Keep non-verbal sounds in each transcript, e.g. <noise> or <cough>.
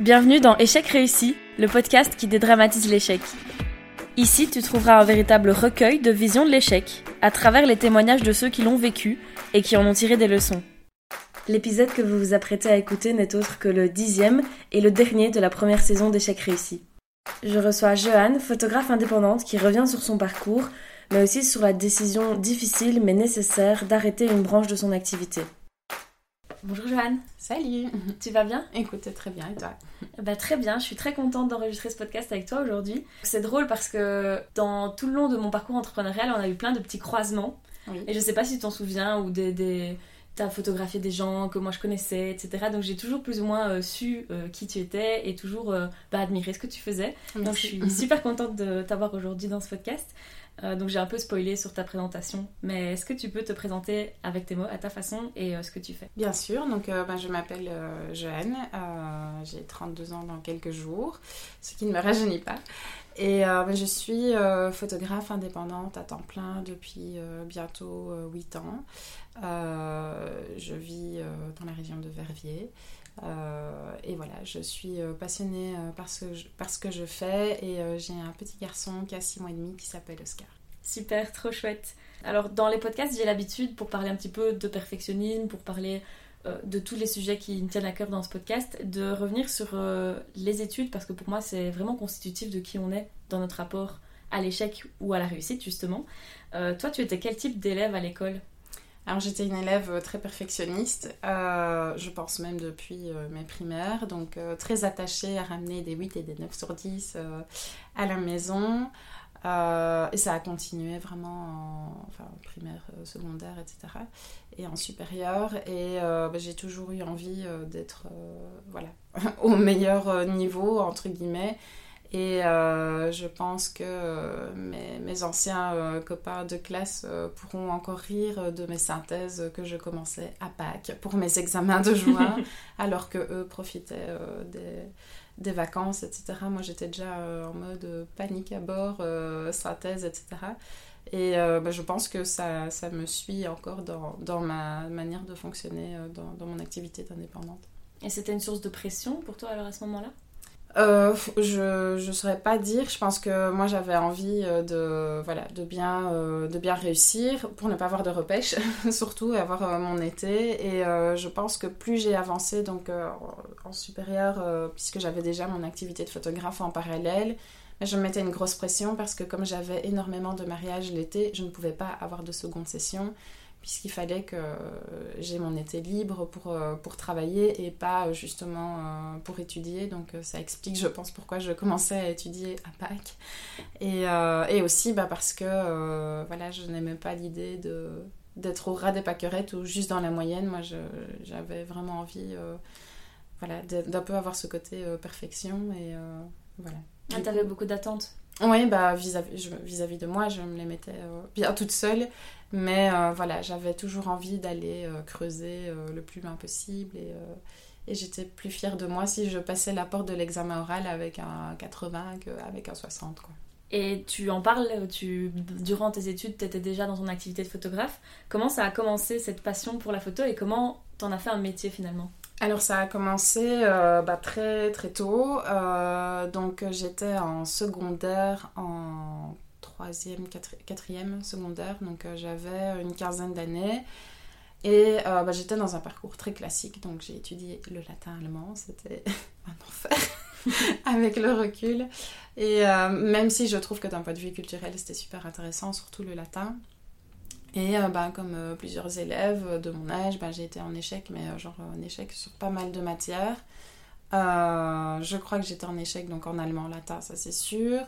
Bienvenue dans Échec réussi, le podcast qui dédramatise l'échec. Ici, tu trouveras un véritable recueil de visions de l'échec, à travers les témoignages de ceux qui l'ont vécu et qui en ont tiré des leçons. L'épisode que vous vous apprêtez à écouter n'est autre que le dixième et le dernier de la première saison d'Échec réussi. Je reçois Joanne, photographe indépendante, qui revient sur son parcours, mais aussi sur la décision difficile mais nécessaire d'arrêter une branche de son activité. Bonjour Joanne. Salut. Tu vas bien? Écoute, très bien et toi? Bah, Très bien, je suis très contente d'enregistrer ce podcast avec toi aujourd'hui. C'est drôle parce que dans tout le long de mon parcours entrepreneurial, on a eu plein de petits croisements. Et je sais pas si tu t'en souviens ou des, des... T'as photographié des gens que moi je connaissais, etc. Donc j'ai toujours plus ou moins euh, su euh, qui tu étais et toujours euh, bah, admiré ce que tu faisais. Donc je suis super contente de t'avoir aujourd'hui dans ce podcast. Euh, donc j'ai un peu spoilé sur ta présentation, mais est-ce que tu peux te présenter avec tes mots, à ta façon et euh, ce que tu fais? Bien sûr, donc euh, ben, je m'appelle Joanne, j'ai 32 ans dans quelques jours, ce qui ne me rajeunit pas. Et ben, je suis photographe indépendante à temps plein depuis bientôt 8 ans. je vis dans la région de Verviers. et voilà, je suis passionnée par ce, par ce que je fais et j'ai un petit garçon qui a 6 mois et demi qui s'appelle Oscar. Super, trop chouette. Alors dans les podcasts, j'ai l'habitude, pour parler un petit peu de perfectionnisme, pour parler euh, de tous les sujets qui me tiennent à cœur dans ce podcast, de revenir sur euh, les études, parce que pour moi c'est vraiment constitutif de qui on est dans notre rapport à l'échec ou à la réussite justement. Euh, toi, tu étais quel type d'élève à l'école? Alors j'étais une élève très perfectionniste, je pense même depuis mes primaires, donc très attachée à ramener des 8 et des 9 sur 10 à la maison. Euh, et ça a continué vraiment en, enfin, primaire, euh, secondaire, etc. Et en supérieur. Et euh, bah, j'ai toujours eu envie d'être voilà, <laughs> au meilleur niveau, entre guillemets. Et je pense que mes, mes anciens copains de classe pourront encore rire de mes synthèses que je commençais à Pâques pour mes examens de juin, <laughs> alors que eux profitaient des des vacances, etc. Moi, j'étais déjà euh, en mode euh, panique à bord, euh, synthèse, etc. Et bah, je pense que ça, ça me suit encore dans, dans, ma manière de fonctionner dans, dans mon activité d'indépendante. Et c'était une source de pression pour toi alors à ce moment-là? Euh, je ne saurais pas dire. Je pense que moi j'avais envie euh, de, voilà, de, bien, euh, de bien réussir pour ne pas avoir de repêche, <laughs> surtout, et avoir mon été. Et je pense que plus j'ai avancé donc, en supérieur, puisque j'avais déjà mon activité de photographe en parallèle, je me mettais une grosse pression parce que comme j'avais énormément de mariages l'été, je ne pouvais pas avoir de seconde session puisqu'il fallait que j'ai mon été libre pour, euh, pour travailler et pas justement euh, pour étudier. Donc euh, ça explique, je pense, pourquoi je commençais à étudier à Pâques. Et, et aussi bah, parce que voilà, je n'aimais pas l'idée de d'être au ras des pâquerettes ou juste dans la moyenne. Moi, j'avais vraiment envie voilà, d'un peu avoir ce côté perfection. Et voilà. Ah, beaucoup d'attentes oui, bah, vis-à-vis vis -vis de moi, je me les mettais bien toute seule. Mais euh, voilà, j'avais toujours envie d'aller euh, creuser euh, le plus loin possible et, et j'étais plus fière de moi si je passais la porte de l'examen oral avec un 80 qu'avec un 60. Quoi. Et tu en parles, tu, durant tes études, tu étais déjà dans ton activité de photographe. Comment ça a commencé cette passion pour la photo et comment t'en as fait un métier finalement? Alors ça a commencé bah, très très tôt. donc j'étais en secondaire en troisième, quatrième secondaire, donc euh, j'avais une quinzaine d'années. Et euh, bah, j'étais dans un parcours très classique, donc j'ai étudié le latin allemand, c'était <laughs> un enfer <laughs> avec le recul. Et euh, même si je trouve que d'un point de vue culturel, c'était super intéressant, surtout le latin. Et bah, comme plusieurs élèves de mon âge, bah, j'ai été en échec, mais genre en échec sur pas mal de matières. Euh, je crois que j'étais en échec donc en allemand, latin, ça c'est sûr.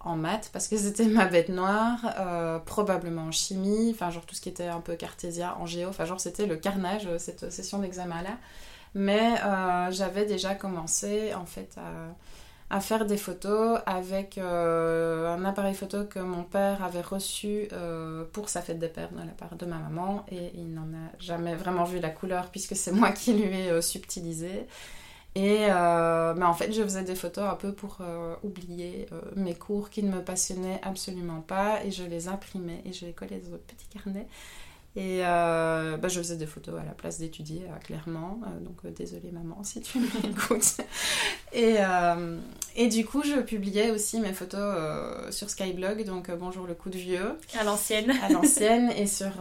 En maths, parce que c'était ma bête noire. Euh, probablement en chimie, enfin, genre tout ce qui était un peu cartésien, en géo. Enfin, genre c'était le carnage euh, cette session d'examen-là. Mais j'avais déjà commencé en fait à, à faire des photos avec un appareil photo que mon père avait reçu pour sa fête des pères de la part de ma maman. Et il n'en a jamais vraiment vu la couleur puisque c'est <laughs> moi qui lui ai subtilisé. Et euh, en fait, je faisais des photos un peu pour euh, oublier euh, mes cours qui ne me passionnaient absolument pas. Et je les imprimais et je les collais dans un petit carnet. Et euh, bah, je faisais des photos à la place d'étudier, euh, clairement. Euh, donc désolée maman <laughs> si tu m'écoutes. Et, et du coup, je publiais aussi mes photos sur Skyblog, donc bonjour le coup de vieux. À l'ancienne. à l'ancienne et sur,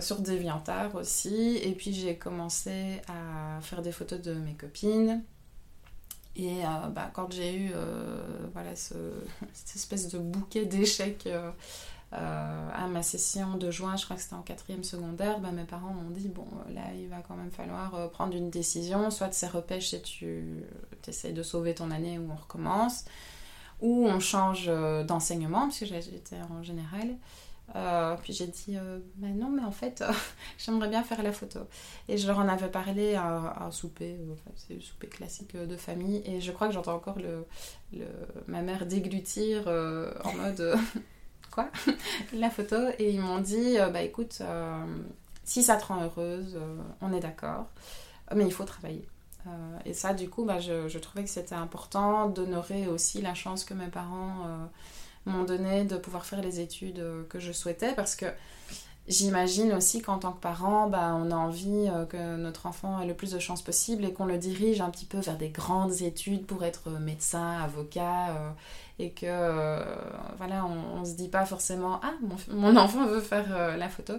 sur DeviantArt aussi. Et puis j'ai commencé à faire des photos de mes copines. Et bah, quand j'ai eu voilà, ce, cette espèce de bouquet d'échecs à ma session de juin, je crois que c'était en quatrième secondaire, bah, mes parents m'ont dit bon là il va quand même falloir euh, prendre une décision, soit c'est repêche et tu essayes de sauver ton année ou on recommence, ou on change euh, d'enseignement puisque j'étais en général. puis j'ai dit, bah non, mais en fait, <laughs> j'aimerais bien faire la photo. Et je leur en avais parlé à, un souper, c'est le souper classique de famille. Et je crois que j'entends encore le, ma mère déglutir en mode <laughs> quoi, <laughs> la photo. Et ils m'ont dit, euh, bah écoute, euh, si ça te rend heureuse, euh, on est d'accord, mais il faut travailler. et ça, du coup, bah, je, je trouvais que c'était important d'honorer aussi la chance que mes parents m'ont donnée de pouvoir faire les études que je souhaitais, parce que J'imagine aussi qu'en tant que parent, bah, on a envie que notre enfant ait le plus de chances possible et qu'on le dirige un petit peu vers des grandes études pour être médecin, avocat, et que euh, voilà, on, on, se dit pas forcément ah mon, enfant veut faire euh, la photo.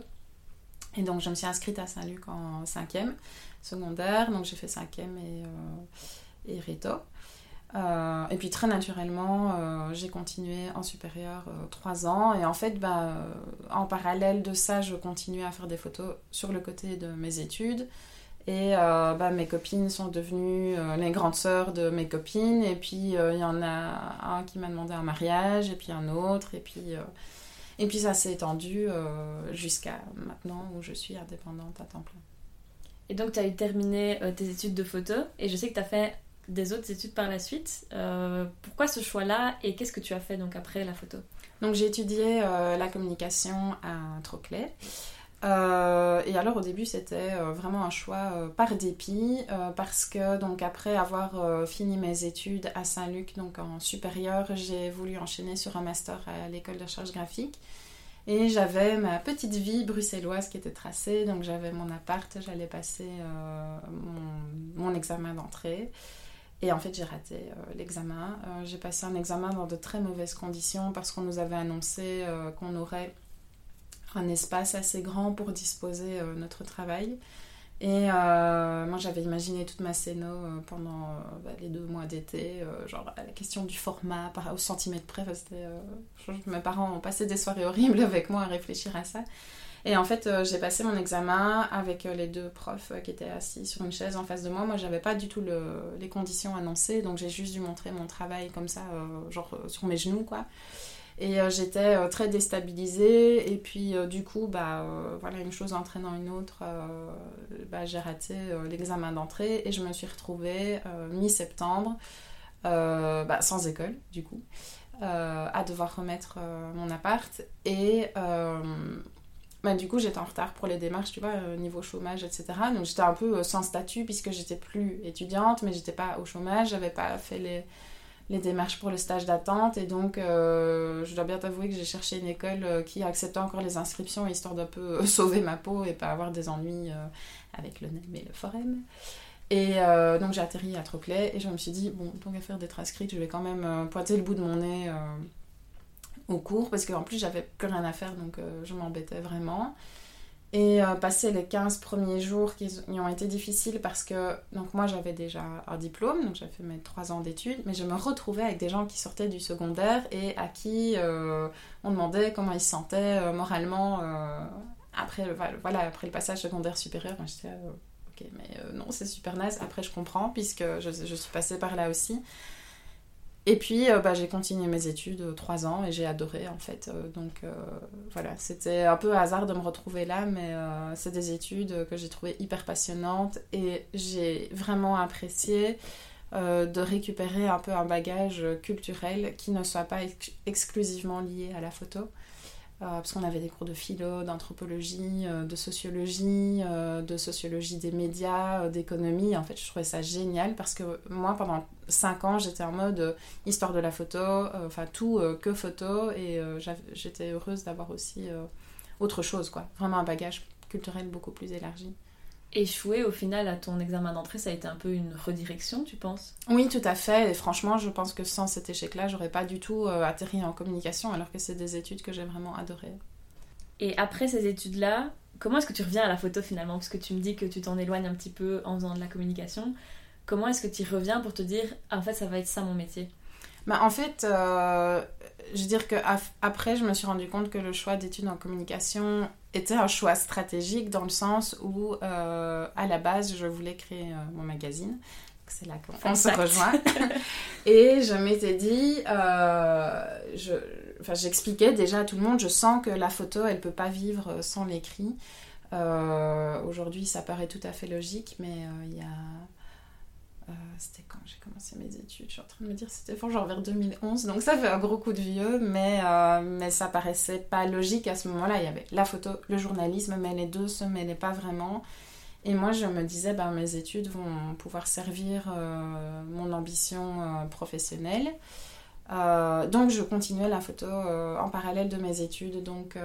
Et donc je me suis inscrite à Saint-Luc en cinquième secondaire, donc j'ai fait cinquième et, euh, et Rito. et puis très naturellement, j'ai continué en supérieur trois ans. Et en fait, bah, en parallèle de ça, je continuais à faire des photos sur le côté de mes études. Et euh, bah, mes copines sont devenues euh, les grandes sœurs de mes copines. Et puis euh, il y en a un qui m'a demandé un mariage, et puis un autre. Et puis, et puis ça s'est étendu jusqu'à maintenant où je suis indépendante à temps plein. Et donc tu as eu terminé tes études de photo. Et je sais que tu as fait des autres études par la suite. pourquoi ce choix-là et qu'est-ce que tu as fait donc après la photo? Donc j'ai étudié la communication à Troclay. Euh, et alors au début c'était euh, vraiment un choix euh, par dépit parce que donc après avoir fini mes études à Saint-Luc donc en supérieur j'ai voulu enchaîner sur un master à l'école de recherche graphique et j'avais ma petite vie bruxelloise qui était tracée donc j'avais mon appart j'allais passer mon, examen d'entrée et en fait j'ai raté l'examen j'ai passé un examen dans de très mauvaises conditions parce qu'on nous avait annoncé qu'on aurait un espace assez grand pour disposer euh, notre travail. Et euh, moi, j'avais imaginé toute ma scéno euh, pendant bah, les deux mois d'été, genre la question du format par, au centimètre près. mes parents ont passé des soirées horribles avec moi à réfléchir à ça. Et en fait, j'ai passé mon examen avec les deux profs qui étaient assis sur une chaise en face de moi. Moi, j'avais pas du tout les conditions annoncées, donc j'ai juste dû montrer mon travail comme ça, genre sur mes genoux, quoi. Et euh, j'étais euh, très déstabilisée. Et puis, euh, du coup, bah, voilà, une chose entraînant une autre, bah, j'ai raté l'examen d'entrée et je me suis retrouvée mi-septembre, bah, sans école, du coup, à devoir remettre mon appart. Et. Bah, du coup, j'étais en retard pour les démarches, tu vois, niveau chômage, etc. Donc, j'étais un peu sans statut puisque j'étais plus étudiante, mais j'étais pas au chômage, j'avais pas fait les, démarches pour le stage d'attente. Et donc, euh, je dois bien t'avouer que j'ai cherché une école euh, qui acceptait encore les inscriptions, histoire d'un peu euh, <laughs> sauver ma peau et pas avoir des ennuis avec le NEM et le Forum. Et donc, j'ai atterri à Troclay et je me suis dit, bon, tant qu'à faire d'être inscrite, je vais quand même pointer le bout de mon nez au cours, parce qu'en plus, j'avais plus rien à faire, donc je m'embêtais vraiment. Et euh, passer les 15 premiers jours qui ont été difficiles parce que donc moi j'avais déjà un diplôme, donc j'avais fait mes 3 ans d'études, mais je me retrouvais avec des gens qui sortaient du secondaire et à qui euh, on demandait comment ils se sentaient euh, moralement après, le, voilà, après le passage secondaire supérieur. Moi j'étais ok, mais non, c'est super nice. Après je comprends puisque je suis passée par là aussi. Et puis, euh, bah, j'ai continué mes études euh, trois ans et j'ai adoré en fait. Euh, donc voilà, c'était un peu hasard de me retrouver là, mais c'est des études que j'ai trouvées hyper passionnantes et j'ai vraiment apprécié de récupérer un peu un bagage culturel qui ne soit pas exclusivement lié à la photo. Parce qu'on avait des cours de philo, d'anthropologie, de sociologie, de sociologie des médias, d'économie. En fait, je trouvais ça génial parce que moi, pendant 5 ans, j'étais en mode histoire de la photo, enfin tout que photo, et j'étais heureuse d'avoir aussi autre chose, quoi. Vraiment un bagage culturel beaucoup plus élargi. Échouer au final à ton examen d'entrée, ça a été un peu une redirection, tu penses? Oui, tout à fait. Et franchement, je pense que sans cet échec-là, j'aurais pas du tout atterri en communication, alors que c'est des études que j'ai vraiment adorées. Et après ces études-là, comment est-ce que tu reviens à la photo finalement? Parce que tu me dis que tu t'en éloignes un petit peu en faisant de la communication. Comment est-ce que tu y reviens pour te dire, ah, en fait, ça va être ça mon métier? Bah, En fait, euh, je veux dire qu'après, je me suis rendu compte que le choix d'études en communication était un choix stratégique dans le sens où, euh, à la base, je voulais créer euh, mon magazine. C'est là qu'on se rejoint. <laughs> Et je m'étais dit, je, enfin, j'expliquais déjà à tout le monde, je sens que la photo, elle peut pas vivre sans l'écrit. Aujourd'hui, ça paraît tout à fait logique, mais il y a euh, c'était quand j'ai commencé mes études Je suis en train de me dire c'était genre vers 2011, donc ça fait un gros coup de vieux, mais, euh, mais ça paraissait pas logique à ce moment-là. Il y avait la photo, le journalisme, mais les deux se mêlaient pas vraiment. Et moi, je me disais, ben, mes études vont pouvoir servir euh, mon ambition professionnelle. donc, je continuais la photo en parallèle de mes études. Donc,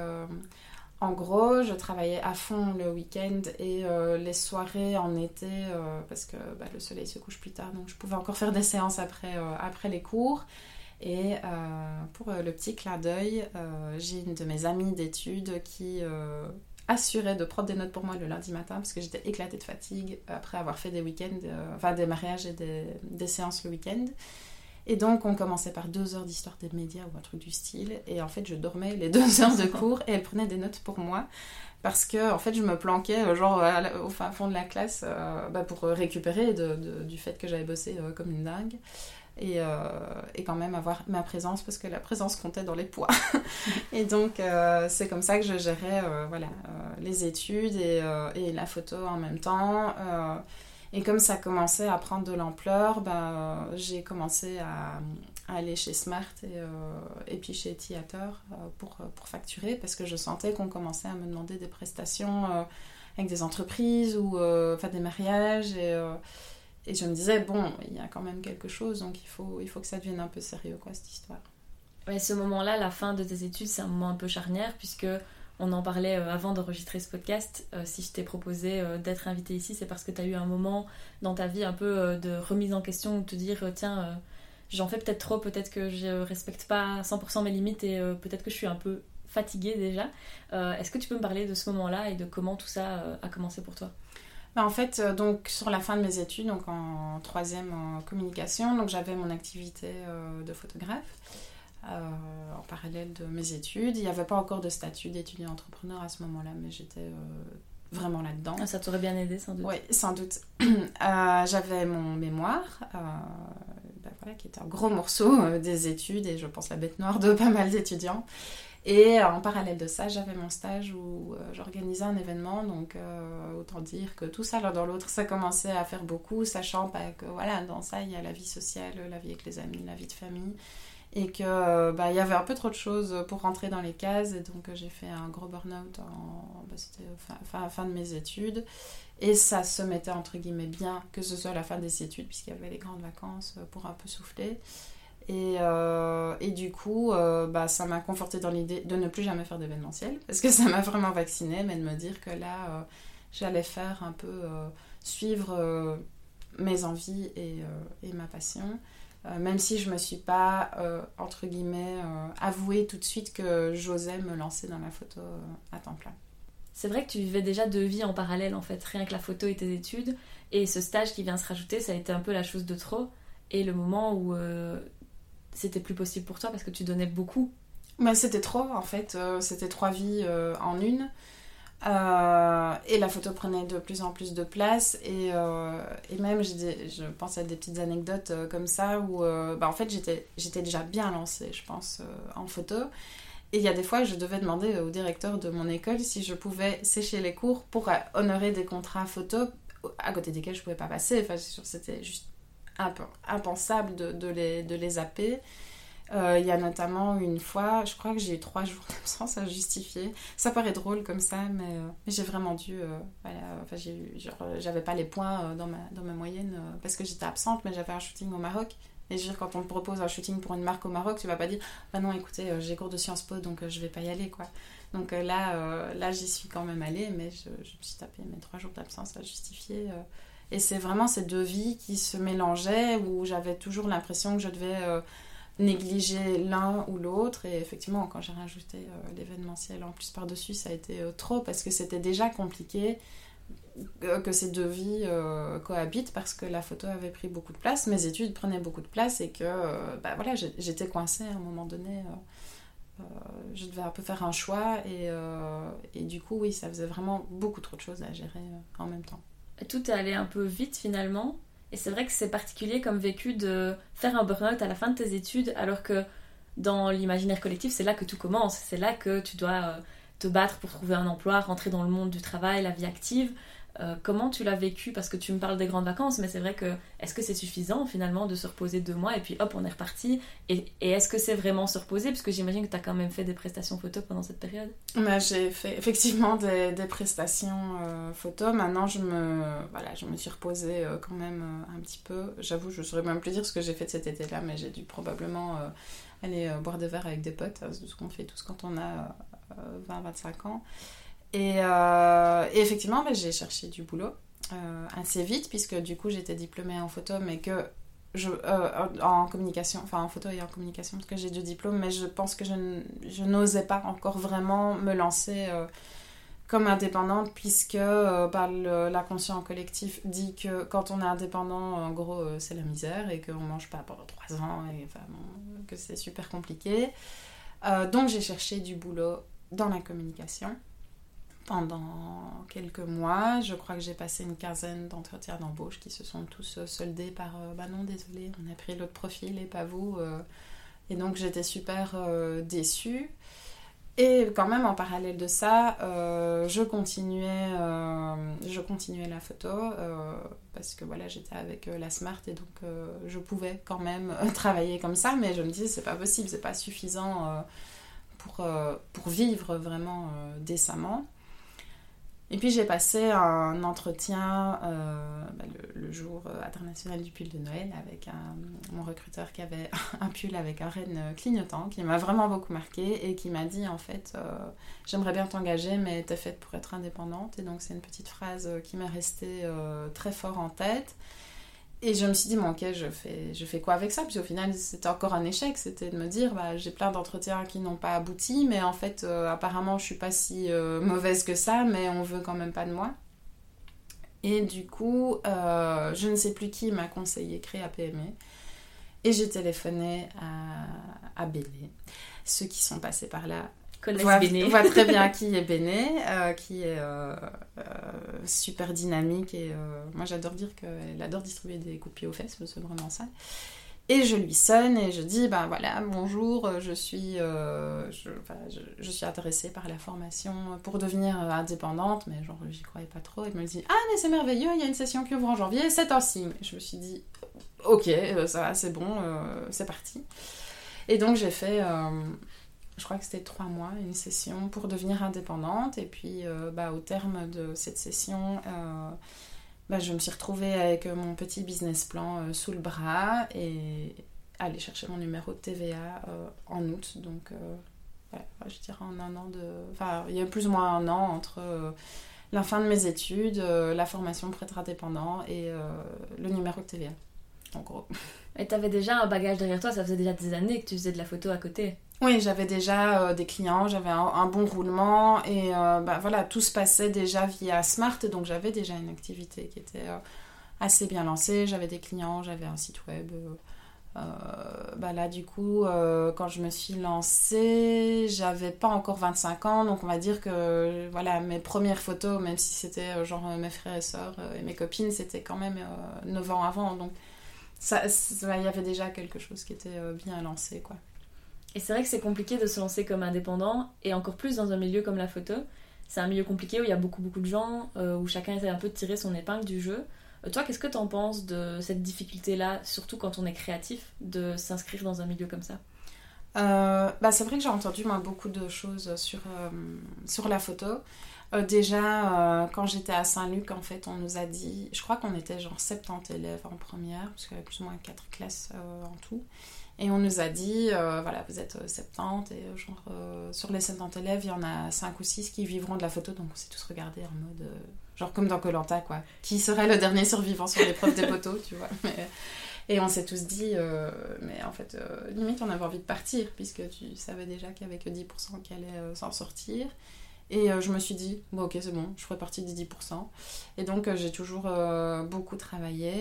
en gros, je travaillais à fond le week-end et euh, les soirées en été, euh, parce que bah, le soleil se couche plus tard, donc je pouvais encore <laughs> faire des séances après, euh, les cours. Et pour le petit clin d'œil, j'ai une de mes amies d'études qui assurait de prendre des notes pour moi le lundi matin, parce que j'étais éclatée de fatigue après avoir fait des week-ends, enfin des mariages et des séances le week-end. Et donc, on commençait par deux heures d'histoire des médias ou un truc du style. Et en fait, je dormais les <laughs> deux heures de cours et elle prenait des notes pour moi. Parce que, en fait, je me planquais, euh, genre, au fin fond de la classe euh, bah, pour récupérer du fait que j'avais bossé euh, comme une dingue. Et, et, quand même avoir ma présence, parce que la présence comptait dans les poids. <laughs> et donc, c'est comme ça que je gérais voilà, les études et, et, la photo en même temps. Et comme ça commençait à prendre de l'ampleur, ben, j'ai commencé à, aller chez Smart et, euh, et puis chez Theater euh, pour, pour facturer parce que je sentais qu'on commençait à me demander des prestations euh, avec des entreprises ou enfin des mariages. Et, je me disais, bon, il y a quand même quelque chose, donc il faut, il faut que ça devienne un peu sérieux, quoi, cette histoire. Ouais, ce moment-là, la fin de tes études, c'est un moment un peu charnière puisque on en parlait euh, avant d'enregistrer ce podcast. Euh, si je t'ai proposé euh, d'être invité ici, c'est parce que tu as eu un moment dans ta vie un peu de remise en question ou te dire tiens, j'en fais peut-être trop, peut-être que je respecte pas 100% mes limites et peut-être que je suis un peu fatiguée déjà. Est-ce que tu peux me parler de ce moment-là et de comment tout ça a commencé pour toi? Bah, en fait, donc sur la fin de mes études, donc en troisième en communication, donc j'avais mon activité de photographe. Euh, en parallèle de mes études. Il n'y avait pas encore de statut d'étudiant entrepreneur à ce moment-là, mais j'étais euh, vraiment là-dedans. Ah, ça t'aurait bien aidé sans doute. Oui, sans doute. <clears throat> Euh, j'avais mon mémoire, ben voilà, qui était un gros morceau des études et je pense la bête noire de pas mal d'étudiants. Et en parallèle de ça, j'avais mon stage où j'organisais un événement, donc autant dire que tout ça l'un dans l'autre, ça commençait à faire beaucoup, sachant que voilà, dans ça il y a la vie sociale, la vie avec les amis, la vie de famille et que euh, bah, y avait un peu trop de choses pour rentrer dans les cases. Et donc euh, j'ai fait un gros burn-out en bah, c'était fin, fin, de mes études. Et ça se mettait entre guillemets bien que ce soit la fin des études puisqu'il y avait les grandes vacances euh, pour un peu souffler. Et, et du coup bah, ça m'a conforté dans l'idée de ne plus jamais faire d'événementiel parce que <laughs> ça m'a vraiment vacciné mais de me dire que là j'allais faire un peu suivre mes envies et, et ma passion même si je me suis pas, euh, entre guillemets, euh, avoué tout de suite que j'osais me lancer dans la photo à temps plein. C'est vrai que tu vivais déjà deux vies en parallèle, en fait, rien que la photo et tes études. Et ce stage qui vient se rajouter, ça a été un peu la chose de trop. Et le moment où c'était plus possible pour toi parce que tu donnais beaucoup. Mais c'était trop, en fait. c'était trois vies en une. Euh, et la photo prenait de plus en plus de place. Et, euh, et même je pense à des petites anecdotes euh, comme ça où bah, en fait j'étais déjà bien lancée je pense en photo. Et il y a des fois je devais demander au directeur de mon école si je pouvais sécher les cours pour honorer des contrats photo à côté desquels je pouvais pas passer. Enfin c'était juste impensable de, de, les, de les zapper euh, il y a notamment une fois, je crois que j'ai eu trois jours <laughs> d'absence à justifier. Ça paraît drôle comme ça, mais, euh, j'ai vraiment dû. Euh, voilà, enfin, j'avais pas les points dans, ma, dans ma moyenne parce que j'étais absente, mais j'avais un shooting au Maroc Et je veux dire, quand on te propose un shooting pour une marque au Maroc, tu vas pas dire Bah non, écoutez, j'ai cours de Sciences Po donc je vais pas y aller, quoi. Donc là, là j'y suis quand même allée, mais je, je me suis tapé mes trois jours d'absence à justifier. Et c'est vraiment ces deux vies qui se mélangeaient où j'avais toujours l'impression que je devais négliger l'un ou l'autre. Et effectivement, quand j'ai rajouté euh, l'événementiel en plus par-dessus, ça a été euh, trop parce que c'était déjà compliqué euh, que ces deux vies cohabitent parce que la photo avait pris beaucoup de place, mes études prenaient beaucoup de place et que bah, voilà, j'étais coincée à un moment donné. je devais un peu faire un choix et, et, du coup, oui, ça faisait vraiment beaucoup trop de choses à gérer en même temps. Tout est allé un peu vite finalement? Et c'est vrai que c'est particulier comme vécu de faire un burn-out à la fin de tes études, alors que dans l'imaginaire collectif, c'est là que tout commence. C'est là que tu dois euh, te battre pour trouver un emploi, rentrer dans le monde du travail, la vie active. Euh, comment tu l'as vécu? Parce que tu me parles des grandes vacances, mais c'est vrai que est-ce que c'est suffisant finalement de se reposer deux mois et puis hop, on est reparti? Et, est-ce que c'est vraiment se reposer? Parce que j'imagine que tu as quand même fait des prestations photo pendant cette période. Bah, j'ai fait effectivement des, prestations euh, photo. Maintenant, je me, voilà, je me suis reposée euh, quand même un petit peu. J'avoue, je saurais même plus dire ce que j'ai fait cet été-là, mais j'ai dû probablement aller boire des verres avec des potes, ce qu'on fait tous quand on a 20-25 ans. Euh, et, effectivement, ben, j'ai cherché du boulot euh, assez vite, puisque du coup j'étais diplômée en photo, mais que je, euh, en communication, enfin en photo et en communication, parce que j'ai deux diplômes, mais je pense que je, n'osais pas encore vraiment me lancer comme indépendante, puisque bah, la conscience collectif dit que quand on est indépendant, en gros, c'est la misère et qu'on mange pas pendant trois ans et que c'est super compliqué. donc j'ai cherché du boulot dans la communication pendant quelques mois. Je crois que j'ai passé une quinzaine d'entretiens d'embauche qui se sont tous euh, soldés par euh, bah non, désolé, on a pris l'autre profil et pas vous. Euh. Et donc j'étais super déçue. Et quand même, en parallèle de ça, je, continuais, je continuais la photo parce que voilà, j'étais avec la Smart et donc je pouvais quand même travailler comme ça, mais je me disais, c'est pas possible, c'est pas suffisant pour, pour vivre vraiment décemment. Et puis j'ai passé un entretien euh, bah, le, jour euh, international du pull de Noël avec mon recruteur qui avait <laughs> un pull avec un renne clignotant qui m'a vraiment beaucoup marqué et qui m'a dit en fait euh, j'aimerais bien t'engager mais t'es faite pour être indépendante et donc c'est une petite phrase qui m'est restée très fort en tête et je me suis dit, bon, ok, je fais, je fais quoi avec ça? Puis au final, c'était encore un échec. C'était de me dire, bah, j'ai plein d'entretiens qui n'ont pas abouti, mais en fait, euh, apparemment, je suis pas si euh, mauvaise que ça, mais on veut quand même pas de moi. Et du coup, euh, je ne sais plus qui m'a conseillé créer à PME. Et j'ai téléphoné à, à. Ceux qui sont passés par là on voit, très bien <laughs> qui est Béné, euh, qui est euh, euh, super dynamique. Et moi, j'adore dire qu'elle adore distribuer des coups de pied aux fesses, c'est vraiment ça. Et je lui sonne et je dis, ben voilà, bonjour, je suis, je, suis intéressée par la formation pour devenir indépendante, mais genre, j'y croyais pas trop. Elle me dit, ah, mais c'est merveilleux, il y a une session qui ouvre en janvier, c'est un signe. Je me suis dit, ok, ça va, c'est bon, c'est parti. Et donc, j'ai fait je crois que c'était trois mois, une session pour devenir indépendante. Et puis, euh, bah, au terme de cette session, euh, bah, je me suis retrouvée avec mon petit business plan euh, sous le bras et aller chercher mon numéro de TVA en août. Donc, je dirais en un an de. Enfin, il y a plus ou moins un an entre la fin de mes études, la formation pour être indépendant et le numéro de TVA. En gros. Et tu avais déjà un bagage derrière toi, ça faisait déjà des années que tu faisais de la photo à côté. Oui, j'avais déjà euh, des clients, j'avais un, bon roulement et euh, bah, voilà, tout se passait déjà via Smart, donc j'avais déjà une activité qui était euh, assez bien lancée, j'avais des clients, j'avais un site web. bah là, du coup, quand je me suis lancée, j'avais pas encore 25 ans, donc on va dire que voilà, mes premières photos, même si c'était genre mes frères et sœurs et mes copines, c'était quand même 9 ans avant, donc il y avait déjà quelque chose qui était bien lancé, quoi. Et c'est vrai que c'est compliqué de se lancer comme indépendant, et encore plus dans un milieu comme la photo. C'est un milieu compliqué où il y a beaucoup beaucoup de gens, euh, où chacun essaie un peu de tirer son épingle du jeu. Euh, toi, qu'est-ce que tu en penses de cette difficulté-là, surtout quand on est créatif, de s'inscrire dans un milieu comme ça? Euh, bah, c'est vrai que j'ai entendu beaucoup de choses sur, la photo. déjà, quand j'étais à Saint-Luc, en fait, on nous a dit, je crois qu'on était genre 70 élèves en première, parce qu'il y avait plus ou moins 4 classes en tout. Et on nous a dit, voilà, vous êtes 70, et genre, sur les 70 élèves, il y en a 5 ou 6 qui vivront de la photo, donc on s'est tous regardés en mode, genre comme dans Colanta, quoi. Qui serait le dernier survivant sur l'épreuve des poteaux, tu vois. Et on s'est tous dit, mais en fait, limite, on avait envie de partir, puisque tu savais déjà qu'il n'y avait que 10% qui allaient s'en sortir. Et euh, je me suis dit, bon ok c'est bon, je ferai partie des 10%. Et donc euh, j'ai toujours euh, beaucoup travaillé.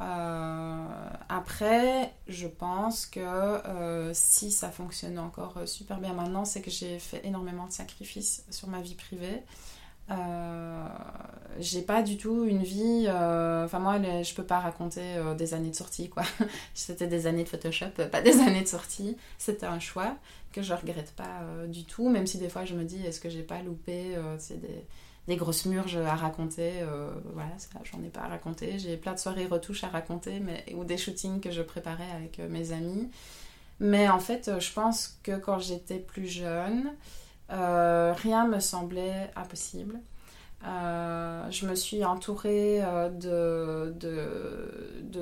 Après, je pense que si ça fonctionne encore super bien maintenant, c'est que j'ai fait énormément de sacrifices sur ma vie privée. Euh, j'ai pas du tout une vie. Euh, enfin, moi, je peux pas raconter euh, des années de sortie, quoi. <laughs> C'était des années de Photoshop, pas des années de sortie. C'était un choix que je regrette pas du tout, même si des fois je me dis est-ce que j'ai pas loupé des, des, grosses murges à raconter. voilà, j'en ai pas à raconter. J'ai plein de soirées retouches à raconter, ou des shootings que je préparais avec mes amis. Mais en fait, je pense que quand j'étais plus jeune, euh, rien me semblait impossible. Euh, je me suis entourée euh, de,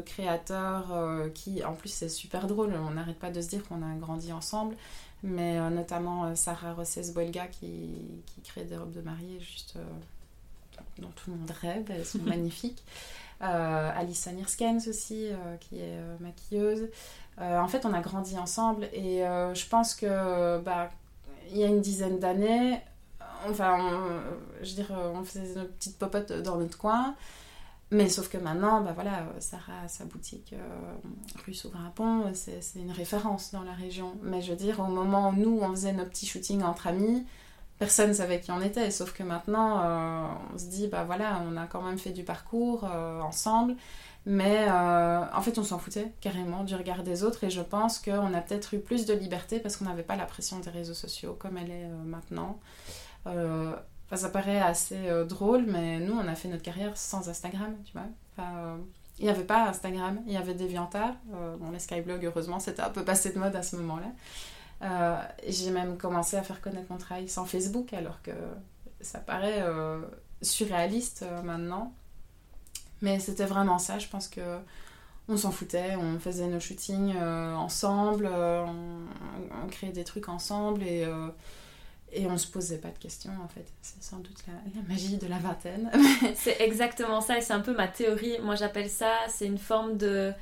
créateurs qui, en plus, c'est super drôle, on n'arrête pas de se dire qu'on a grandi ensemble, mais notamment Sarah Rossès-Bolga qui, qui, crée des robes de mariée juste dont tout le monde rêve, elles sont <laughs> magnifiques. Alissa Nirskens aussi, qui est maquilleuse. en fait, on a grandi ensemble et je pense que bah, il y a une dizaine d'années, enfin, on, je dirais, on faisait nos petites popotes dans notre coin. Mais sauf que maintenant, bah voilà, Sarah a sa boutique euh, rue Souverain-Pont, c'est une référence dans la région. Mais je veux dire, au moment où nous, on faisait nos petits shootings entre amis, personne ne savait qui on était. Sauf que maintenant, euh, on se dit, bah voilà, on a quand même fait du parcours euh, ensemble. Mais euh, en fait, on s'en foutait carrément du regard des autres et je pense qu'on a peut-être eu plus de liberté parce qu'on n'avait pas la pression des réseaux sociaux comme elle est euh, maintenant. Euh, ça paraît assez drôle, mais nous, on a fait notre carrière sans Instagram, tu vois. il n'y avait pas Instagram, il y avait DeviantArt. bon, les Skyblog, heureusement, c'était un peu passé de mode à ce moment-là. J'ai même commencé à faire connaître mon travail sans Facebook, alors que ça paraît surréaliste maintenant. Mais c'était vraiment ça, je pense que on s'en foutait, on faisait nos shootings euh, ensemble, euh, on, créait des trucs ensemble et, euh, et on se posait pas de questions en fait. C'est sans doute la, magie de la vingtaine. <laughs> c'est exactement ça et c'est un peu ma théorie. Moi j'appelle ça, c'est une forme de,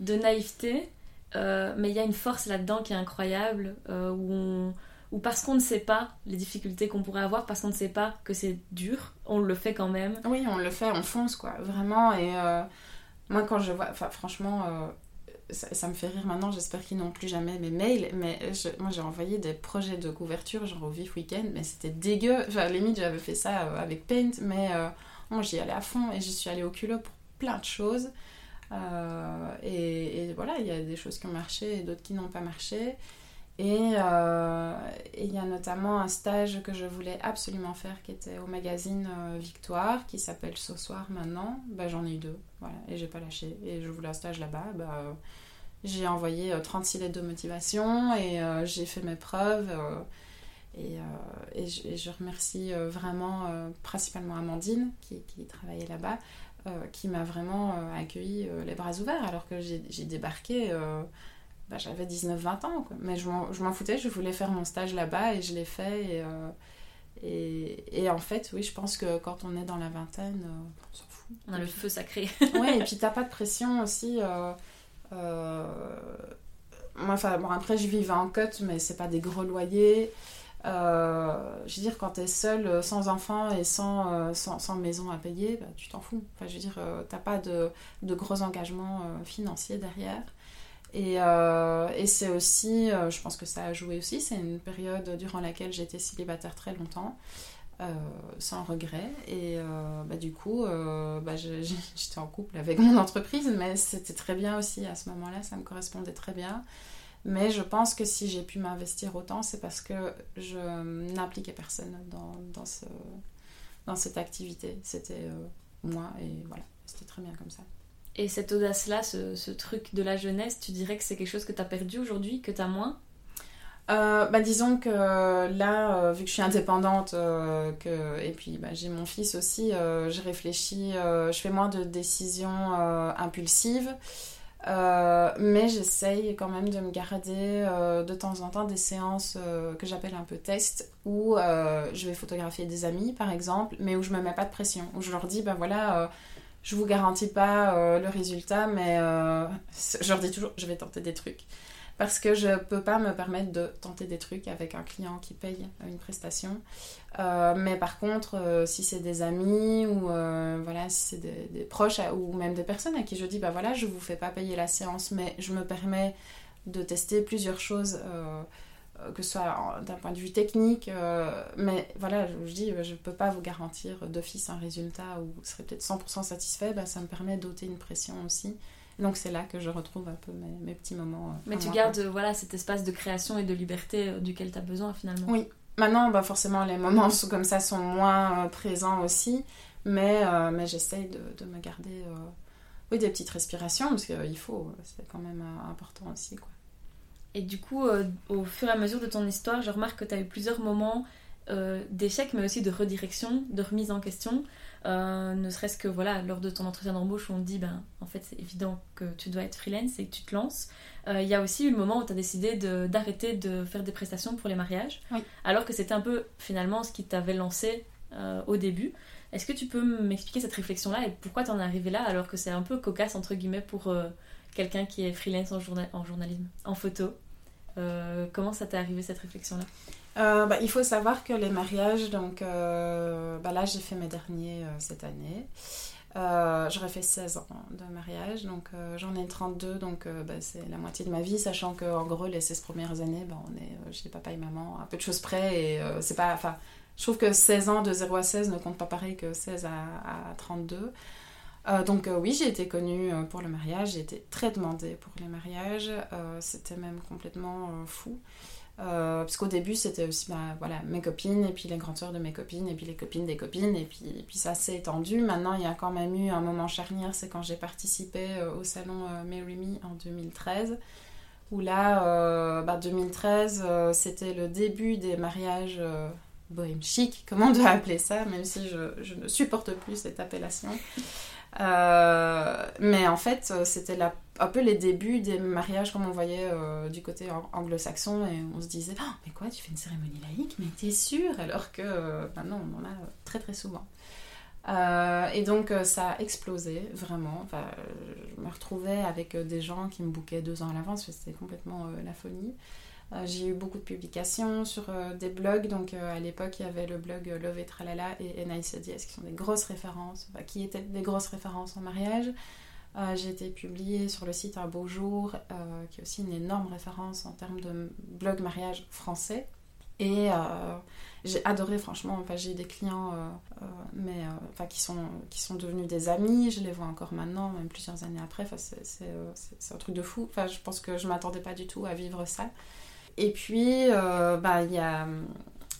de naïveté, mais il y a une force là-dedans qui est incroyable où on ou parce qu'on ne sait pas les difficultés qu'on pourrait avoir, parce qu'on ne sait pas que c'est dur, on le fait quand même. Oui, on le fait, on fonce quoi, vraiment. Et euh, moi, quand je vois, enfin, franchement, euh, ça, me fait rire maintenant. J'espère qu'ils n'ont plus jamais mes mails. Mais moi, j'ai envoyé des projets de couverture, genre au Vif Weekend, mais c'était dégueu. Enfin, limite, j'avais fait ça euh, avec Paint, mais moi, j'y allais à fond et j'y suis allée au culot pour plein de choses. Et, et, voilà, il y a des choses qui ont marché et d'autres qui n'ont pas marché. Euh, et il y a notamment un stage que je voulais absolument faire qui était au magazine euh, Victoire, qui s'appelle Ce soir maintenant. Bah, J'en ai eu deux, voilà, et j'ai pas lâché. Et je voulais un stage là-bas. Bah, j'ai envoyé 36 euh, lettres de motivation et j'ai fait mes preuves. Et, et, je, remercie vraiment principalement Amandine qui, qui travaillait là-bas, qui m'a vraiment accueilli les bras ouverts alors que j'ai débarqué bah, j'avais 19-20 ans, mais je m'en foutais, je voulais faire mon stage là-bas et je l'ai fait. Et, euh, et, et, en fait, oui, je pense que quand on est dans la vingtaine, euh, on s'en fout. On a le feu sacré. ouais, et puis t'as pas de pression aussi. Euh, moi, enfin, bon, après, je vivais en côte, mais c'est pas des gros loyers. je veux dire, quand t'es seule, sans enfant et sans, sans, sans, maison à payer, bah, tu t'en fous. Enfin, je veux dire, t'as pas de, de gros engagements financiers derrière. Et, euh, et c'est aussi, euh, je pense que ça a joué aussi, c'est une période durant laquelle j'étais célibataire très longtemps, euh, sans regret. Et bah, du coup, bah, <laughs> j'étais en couple avec mon entreprise, mais c'était très bien aussi à ce moment-là, ça me correspondait très bien. Mais je pense que si j'ai pu m'investir autant, c'est parce que je n'impliquais personne dans, dans, ce, dans cette activité. C'était moi et voilà, c'était très bien comme ça. Et cette audace-là, ce, truc de la jeunesse, tu dirais que c'est quelque chose que tu as perdu aujourd'hui, que tu as moins? Euh, bah, disons que là, euh, vu que je suis indépendante euh, que, et puis bah, j'ai mon fils aussi, je réfléchis, je fais moins de décisions impulsives, mais j'essaye quand même de me garder de temps en temps des séances que j'appelle un peu test, où je vais photographier des amis par exemple, mais où je me mets pas de pression, où je leur dis, ben voilà je vous garantis pas le résultat, mais <laughs> je leur dis toujours, je vais tenter des trucs parce que je peux pas me permettre de tenter des trucs avec un client qui paye une prestation. Euh, mais par contre, euh, si c'est des amis ou euh, voilà, si c'est des, proches ou même des personnes à qui je dis bah voilà, je vous fais pas payer la séance, mais je me permets de tester plusieurs choses que ce soit d'un point de vue technique, mais voilà, je, dis, je ne peux pas vous garantir d'office un résultat où vous serez peut-être 100% satisfait, bah, ça me permet d'ôter une pression aussi. Donc c'est là que je retrouve un peu mes, petits moments. Euh, Mais tu gardes voilà, cet espace de création et de liberté euh, duquel tu as besoin finalement. Oui. Maintenant, bah, forcément, les moments comme ça sont moins euh, présents aussi. Mais, mais j'essaye de, me garder oui, des petites respirations parce qu'il faut, c'est quand même important aussi. Quoi. Et du coup, au fur et à mesure de ton histoire, je remarque que tu as eu plusieurs moments d'échec, mais aussi de redirection, de remise en question. Euh, ne serait-ce que voilà, lors de ton entretien d'embauche on te dit ben, en fait c'est évident que tu dois être freelance et que tu te lances. Euh, il y a aussi eu le moment où tu as décidé d'arrêter de, faire des prestations pour les mariages, alors que c'était un peu finalement ce qui t'avait lancé euh, au début. Est-ce que tu peux m'expliquer cette réflexion-là et pourquoi tu en es arrivé là alors que c'est un peu cocasse entre guillemets pour quelqu'un qui est freelance en, en journalisme, en photo? Comment ça t'est arrivé cette réflexion-là? Euh, bah, il faut savoir que les mariages, donc euh, bah, là j'ai fait mes derniers euh, cette année. J'aurais fait 16 ans de mariage, donc j'en ai 32, donc bah, c'est la moitié de ma vie, sachant qu'en gros les 16 premières années, on est chez papa et maman, un peu de choses près, et c'est pas. Je trouve que 16 ans de 0 à 16 ne compte pas pareil que 16 à, à 32. donc oui, j'ai été connue pour le mariage, j'ai été très demandée pour les mariages, c'était même complètement fou. Euh, parce qu'au début, c'était aussi bah, voilà, mes copines, et puis les grandes sœurs de mes copines, et puis les copines des copines, et puis, puis ça s'est étendu. Maintenant, il y a quand même eu un moment charnière, c'est quand j'ai participé euh, au salon euh, Mary Me en 2013, où là, bah, 2013, c'était le début des mariages bohème chic, comment on doit appeler ça, même si je, je ne supporte plus cette appellation. Euh, mais en fait, euh, c'était un peu les débuts des mariages comme on voyait euh, du côté anglo-saxon et on se disait oh, mais quoi, tu fais une cérémonie laïque? Mais t'es sûr Alors que maintenant, on en a très très souvent. et donc, ça a explosé vraiment. Enfin, je me retrouvais avec des gens qui me bouquaient deux ans à l'avance, c'était complètement la folie. Euh, j'ai eu beaucoup de publications sur euh, des blogs. Donc euh, à l'époque, il y avait le blog Love et Tralala et NICDS qui sont des grosses références, qui étaient des grosses références en mariage. j'ai été publiée sur le site Un Beau Jour, qui est aussi une énorme référence en termes de blog mariage français. Et j'ai adoré, franchement. Enfin, j'ai des clients mais, enfin, qui, sont, qui sont devenus des amis. Je les vois encore maintenant, même plusieurs années après. Enfin, c'est un truc de fou. Enfin, je pense que je ne m'attendais pas du tout à vivre ça. Et puis, euh, bah, y a...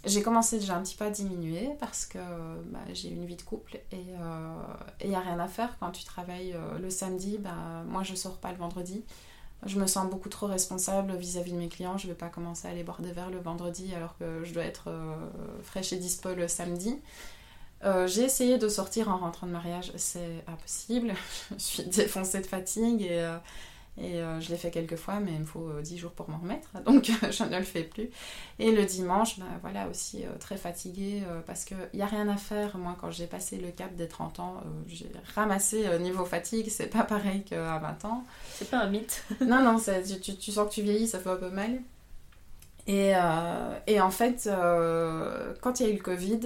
j'ai commencé déjà un petit peu à diminuer parce que bah, j'ai une vie de couple et il euh, n'y a rien à faire quand tu travailles euh, le samedi. Bah, moi, je sors pas le vendredi. Je me sens beaucoup trop responsable vis-à-vis de mes clients. Je ne vais pas commencer à aller boire des verres le vendredi alors que je dois être fraîche et dispo le samedi. j'ai essayé de sortir en rentrant de mariage, c'est impossible. <laughs> je suis défoncée de fatigue et et euh, je l'ai fait quelques fois, mais il me faut 10 euh, jours pour m'en remettre, <laughs> donc je ne le fais plus. Et le dimanche, bah, voilà, aussi euh, très fatiguée parce qu'il n'y a rien à faire. Moi, quand j'ai passé le cap des 30 ans, j'ai ramassé niveau fatigue, c'est pas pareil qu'à 20 ans. C'est pas un mythe. <laughs> non, non, tu, tu, sens que tu vieillis, ça fait un peu mal. Et, et, en fait, quand il y a eu le Covid,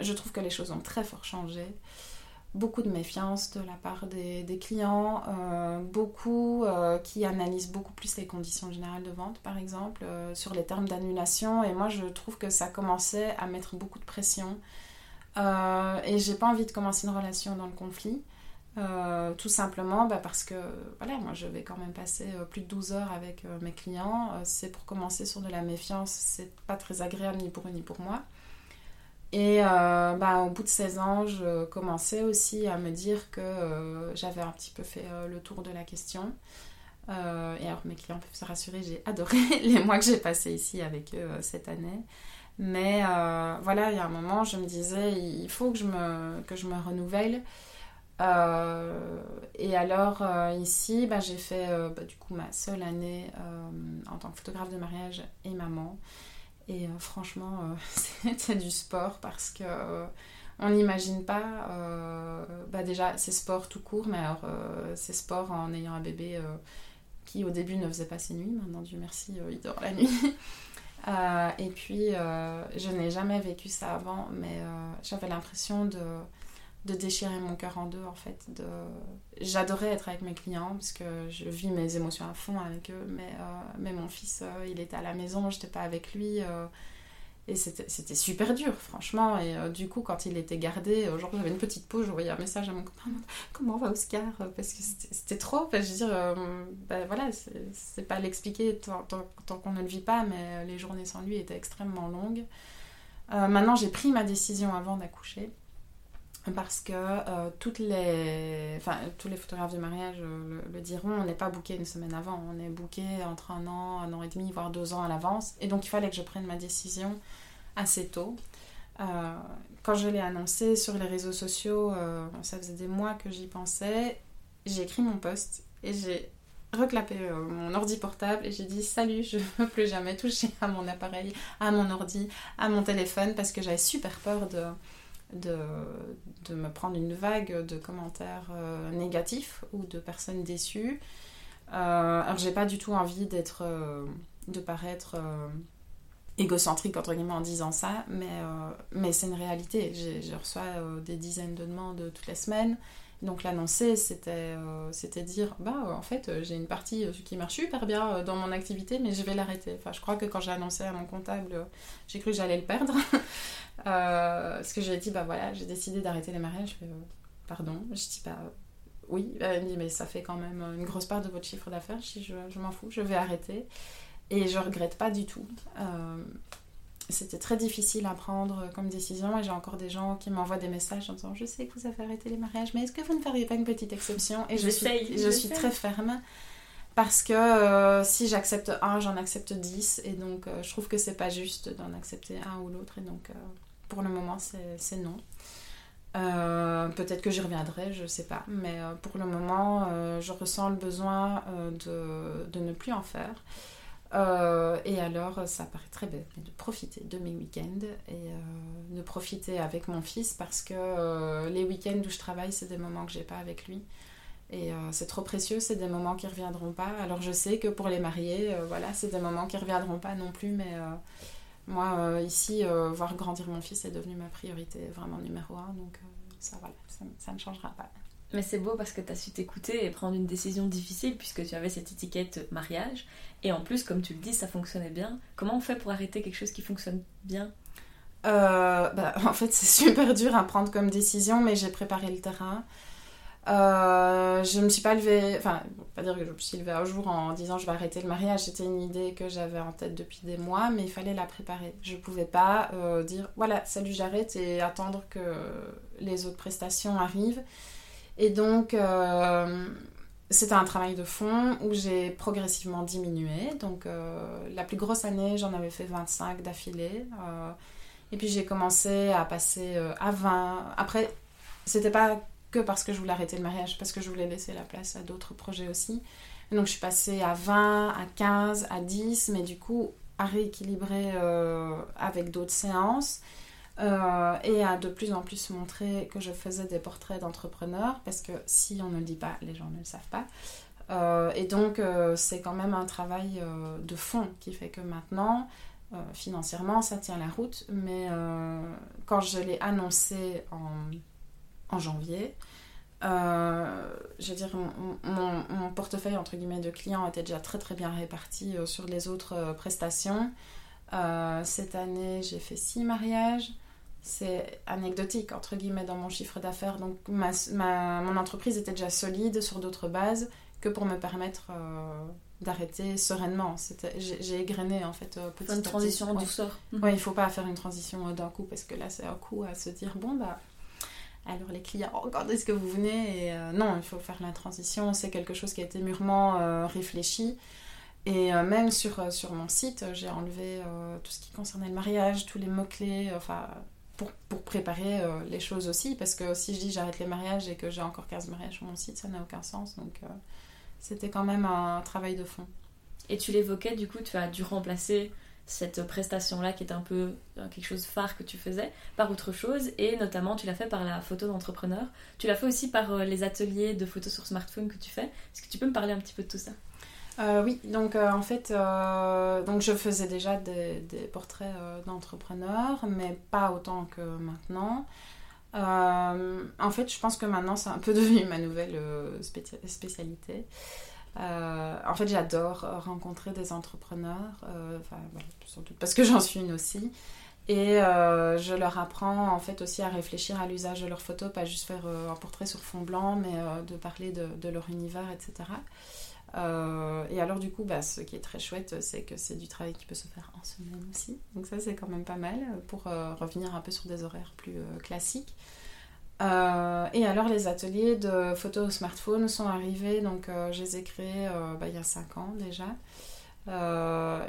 je trouve que les choses ont très fort changé beaucoup de méfiance de la part des, clients, euh, beaucoup euh, qui analysent beaucoup plus les conditions générales de vente, par exemple, euh, sur les termes d'annulation. Et moi, je trouve que ça commençait à mettre beaucoup de pression. et j'ai pas envie de commencer une relation dans le conflit. tout simplement bah, parce que voilà, moi je vais quand même passer plus de 12 heures avec mes clients. c'est pour commencer sur de la méfiance, c'est pas très agréable ni pour eux ni pour moi. Et euh, bah, au bout de 16 ans, je commençais aussi à me dire que euh, j'avais un petit peu fait euh, le tour de la question. Et alors mes clients peuvent se rassurer, j'ai adoré <laughs> les mois que j'ai passés ici avec eux cette année. Mais voilà, il y a un moment, je me disais, il faut que je me, que je me renouvelle. et alors ici, bah, j'ai fait bah, du coup ma seule année en tant que photographe de mariage et maman. Et euh, franchement, euh, <laughs> c'était du sport parce que euh, on n'imagine pas, bah déjà, c'est sport tout court, mais alors c'est sport en ayant un bébé qui au début ne faisait pas ses nuits. Maintenant, Dieu merci, il dort la nuit. <laughs> et puis, je n'ai jamais vécu ça avant, mais j'avais l'impression de de déchirer mon cœur en deux en fait. De... J'adorais être avec mes clients parce que je vis mes émotions à fond avec eux, mais, euh, mais mon fils, euh, il était à la maison, j'étais pas avec lui. Euh, et c'était super dur, franchement. Et du coup, quand il était gardé, genre j'avais une petite pause, je voyais un message à mon copain Comment va Oscar? Parce que c'était trop. je veux dire, ben voilà, c'est pas l'expliquer tant, tant qu'on ne le vit pas, mais les journées sans lui étaient extrêmement longues. maintenant, j'ai pris ma décision avant d'accoucher parce que euh, toutes les, enfin, tous les photographes de mariage euh, le, diront, on n'est pas booké une semaine avant, on est booké entre un an, un an et demi, voire deux ans à l'avance. Et donc il fallait que je prenne ma décision assez tôt. Euh, quand je l'ai annoncé sur les réseaux sociaux, ça faisait des mois que j'y pensais, j'ai écrit mon post et j'ai reclapé mon ordi portable et j'ai dit salut, je ne veux plus jamais toucher à mon appareil, à mon ordi, à mon téléphone parce que j'avais super peur de de, de, me prendre une vague de commentaires euh, négatifs ou de personnes déçues. Euh, alors j'ai pas du tout envie d'être, euh, de paraître égocentrique entre guillemets en disant ça, mais, mais c'est une réalité. Je reçois des dizaines de demandes toutes les semaines. Donc l'annoncer, c'était c'était dire, bah en fait j'ai une partie qui marche super bien dans mon activité, mais je vais l'arrêter. Enfin, je crois que quand j'ai annoncé à mon comptable, j'ai cru que j'allais le perdre. <laughs> Euh, ce que j'ai dit, bah voilà, j'ai décidé d'arrêter les mariages. Je euh, pardon. Je dis, bah oui. Elle me dit, mais ça fait quand même une grosse part de votre chiffre d'affaires. Je je, m'en fous, je vais arrêter. Et je regrette pas du tout. Euh, c'était très difficile à prendre comme décision et j'ai encore des gens qui m'envoient des messages en disant je sais que vous avez arrêté les mariages mais est-ce que vous ne feriez pas une petite exception? Et je suis, je suis très ferme parce que si j'accepte un j'en accepte dix et donc je trouve que c'est pas juste d'en accepter un ou l'autre et donc pour le moment, c'est non. Euh, peut-être que j'y reviendrai, je ne sais pas. Mais euh, pour le moment, euh, je ressens le besoin de, de, ne plus en faire. Et alors, ça paraît très bête, de profiter de mes week-ends et de profiter avec mon fils parce que les week-ends où je travaille, c'est des moments que j'ai pas avec lui. Et c'est trop précieux, c'est des moments qui reviendront pas. Alors je sais que pour les mariés, voilà, c'est des moments qui reviendront pas non plus, mais moi, euh, ici, euh, voir grandir mon fils est devenu ma priorité vraiment numéro un. Donc, euh, ça, voilà, ça, ne changera pas. Mais c'est beau parce que tu as su t'écouter et prendre une décision difficile puisque tu avais cette étiquette mariage. Et en plus, comme tu le dis, ça fonctionnait bien. Comment on fait pour arrêter quelque chose qui fonctionne bien? Bah, <laughs> En fait, c'est super dur à prendre comme décision, mais j'ai préparé le terrain. Euh, je me suis pas levée, enfin, pas dire que je me suis levée un jour en disant je vais arrêter le mariage. C'était une idée que j'avais en tête depuis des mois, mais il fallait la préparer. Je pouvais pas euh, dire voilà, salut, j'arrête et attendre que les autres prestations arrivent. Et donc, euh, c'était un travail de fond où j'ai progressivement diminué. Donc, la plus grosse année, j'en avais fait 25 d'affilée. et puis, j'ai commencé à passer à 20. Après, c'était pas que parce que je voulais arrêter le mariage, parce que je voulais laisser la place à d'autres projets aussi. donc je suis passée à 20, à 15, à 10, mais du coup à rééquilibrer euh, avec d'autres séances euh, et à de plus en plus montrer que je faisais des portraits d'entrepreneurs, parce que si on ne le dit pas, les gens ne le savent pas. Euh, et donc c'est quand même un travail de fond qui fait que maintenant, financièrement, ça tient la route, mais quand je l'ai annoncé en janvier. Euh, je veux dire, mon, portefeuille entre guillemets de clients était déjà très très bien réparti euh, sur les autres euh, prestations. cette année, j'ai fait six mariages. C'est anecdotique entre guillemets dans mon chiffre d'affaires. Donc ma, mon entreprise était déjà solide sur d'autres bases que pour me permettre d'arrêter sereinement. J'ai égrené en fait petit Une transition du sort. Ouais, il faut pas faire une transition d'un coup parce que là c'est un coup à se dire bon bah alors les clients, quand est-ce que vous venez Et non, il faut faire la transition. C'est quelque chose qui a été mûrement réfléchi. Et même sur, sur mon site, j'ai enlevé tout ce qui concernait le mariage, tous les mots-clés, enfin, pour, pour préparer les choses aussi. Parce que si je dis j'arrête les mariages et que j'ai encore 15 mariages sur mon site, ça n'a aucun sens. Donc c'était quand même un travail de fond. Et tu l'évoquais, du coup, tu as dû remplacer cette prestation-là qui est un peu euh, quelque chose phare que tu faisais par autre chose et notamment tu l'as fait par la photo d'entrepreneur. Tu l'as fait aussi par euh, les ateliers de photos sur smartphone que tu fais. Est-ce que tu peux me parler un petit peu de tout ça? Euh, oui, donc en fait, donc je faisais déjà des, portraits d'entrepreneurs, mais pas autant que maintenant. en fait, je pense que maintenant, c'est un peu <laughs> devenu ma nouvelle spécialité. Euh, en fait, j'adore rencontrer des entrepreneurs, euh, enfin, surtout parce que j'en suis une aussi. Et euh, je leur apprends en fait aussi à réfléchir à l'usage de leurs photos, pas juste faire un portrait sur fond blanc, mais de parler de, leur univers, etc. et alors du coup, bah, ce qui est très chouette, c'est que c'est du travail qui peut se faire en semaine aussi. Donc ça, c'est quand même pas mal pour revenir un peu sur des horaires plus classiques. Euh, et alors les ateliers de photos au smartphone sont arrivés, donc euh, je les ai créés euh, bah, il y a 5 ans déjà.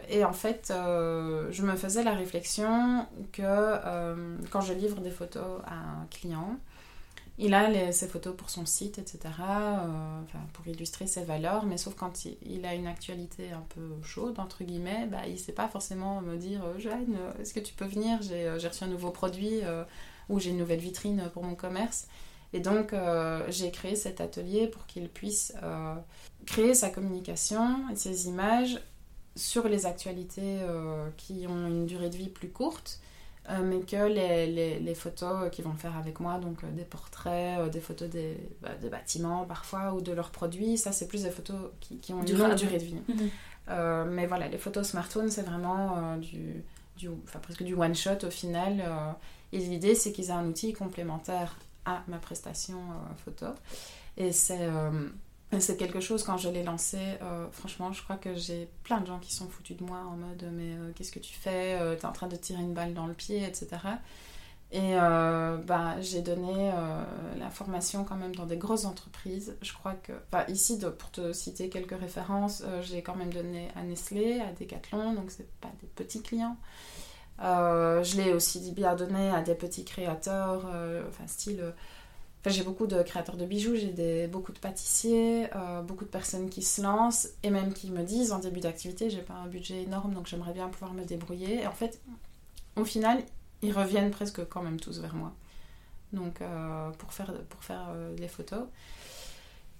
et en fait, je me faisais la réflexion que quand je livre des photos à un client, il a ses photos pour son site, etc., pour illustrer ses valeurs, mais sauf quand il, a une actualité un peu chaude, entre guillemets, bah, il ne sait pas forcément me dire Jeanne, est-ce que tu peux venir? J'ai reçu un nouveau produit où j'ai une nouvelle vitrine pour mon commerce. Et donc, euh, j'ai créé cet atelier pour qu'il puisse euh, créer sa communication et ses images sur les actualités euh, qui ont une durée de vie plus courte, mais que les, les, photos qu'ils vont faire avec moi, donc des portraits, des photos des, bah, de bâtiments parfois ou de leurs produits, ça c'est plus des photos qui, qui ont une longue durée de vie. Mhm. mais voilà, les photos smartphone, c'est vraiment du, du, enfin, presque du one-shot au final. Et l'idée, c'est qu'ils aient un outil complémentaire à ma prestation euh, photo. Et c'est euh, c'est quelque chose, quand je l'ai lancé, euh, franchement, je crois que j'ai plein de gens qui sont foutus de moi en mode Mais qu'est-ce que tu fais Tu es en train de tirer une balle dans le pied, etc. Et bah, j'ai donné la formation quand même dans des grosses entreprises. Je crois que, bah, ici, pour te citer quelques références, j'ai quand même donné à Nestlé, à Decathlon, donc c'est pas des petits clients. Euh, je l'ai aussi bien donné à des petits créateurs, euh, enfin style... Euh, enfin, j'ai beaucoup de créateurs de bijoux, j'ai beaucoup de pâtissiers, beaucoup de personnes qui se lancent et même qui me disent en début d'activité, j'ai pas un budget énorme donc j'aimerais bien pouvoir me débrouiller. Et en fait, au final, ils reviennent presque quand même tous vers moi. Donc pour faire, pour faire les photos.